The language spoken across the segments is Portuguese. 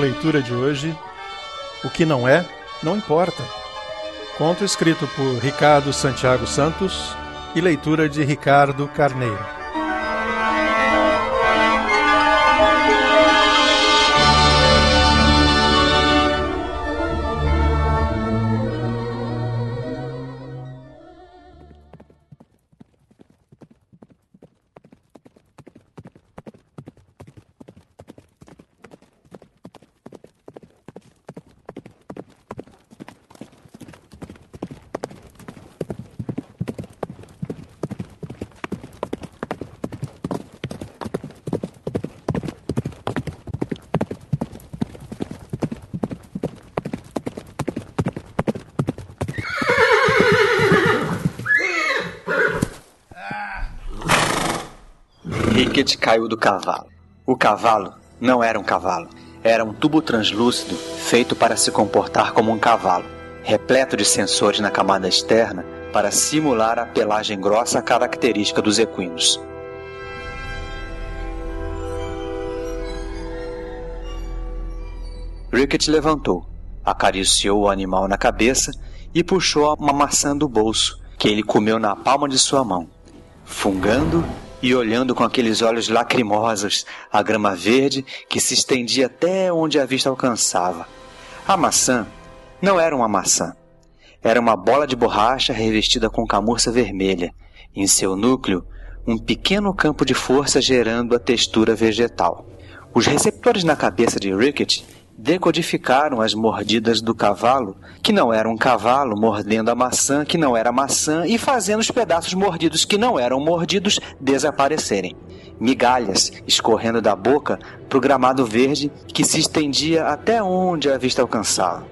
leitura de hoje, O que não é, não importa. Conto escrito por Ricardo Santiago Santos e leitura de Ricardo Carneiro. Ricket caiu do cavalo. O cavalo não era um cavalo, era um tubo translúcido feito para se comportar como um cavalo, repleto de sensores na camada externa para simular a pelagem grossa característica dos equinos. Ricket levantou, acariciou o animal na cabeça e puxou uma maçã do bolso, que ele comeu na palma de sua mão, fungando e olhando com aqueles olhos lacrimosos a grama verde que se estendia até onde a vista alcançava. A maçã não era uma maçã. Era uma bola de borracha revestida com camurça vermelha. Em seu núcleo, um pequeno campo de força gerando a textura vegetal. Os receptores na cabeça de Rickett decodificaram as mordidas do cavalo, que não era um cavalo, mordendo a maçã, que não era maçã, e fazendo os pedaços mordidos, que não eram mordidos, desaparecerem. Migalhas escorrendo da boca para o gramado verde que se estendia até onde a vista alcançava.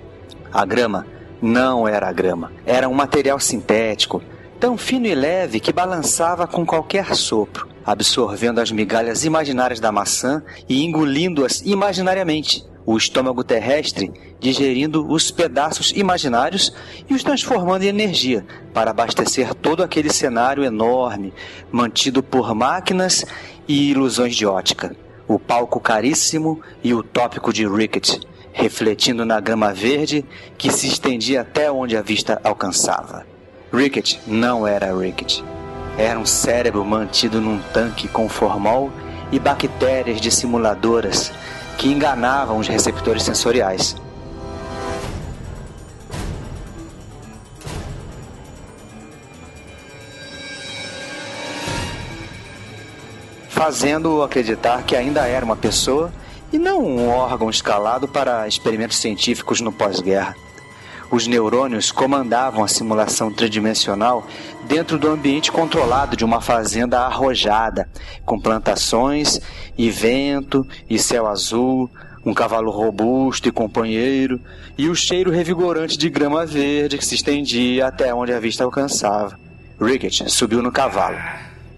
A grama não era grama, era um material sintético, tão fino e leve que balançava com qualquer sopro, absorvendo as migalhas imaginárias da maçã e engolindo-as imaginariamente o estômago terrestre digerindo os pedaços imaginários e os transformando em energia para abastecer todo aquele cenário enorme mantido por máquinas e ilusões de ótica. O palco caríssimo e utópico de Rickett, refletindo na grama verde que se estendia até onde a vista alcançava. Rickett não era Rickett. Era um cérebro mantido num tanque com formol e bactérias dissimuladoras que enganavam os receptores sensoriais. Fazendo-o acreditar que ainda era uma pessoa e não um órgão escalado para experimentos científicos no pós-guerra. Os neurônios comandavam a simulação tridimensional dentro do ambiente controlado de uma fazenda arrojada, com plantações e vento e céu azul, um cavalo robusto e companheiro, e o cheiro revigorante de grama verde que se estendia até onde a vista alcançava. Rickett subiu no cavalo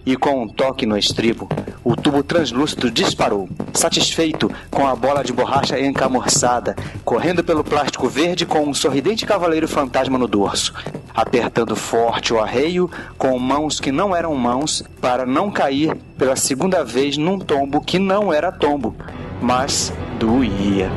e com um toque no estribo, o tubo translúcido disparou, satisfeito com a bola de borracha encamorçada, correndo pelo plástico verde com um sorridente cavaleiro fantasma no dorso, apertando forte o arreio com mãos que não eram mãos para não cair pela segunda vez num tombo que não era tombo, mas doía.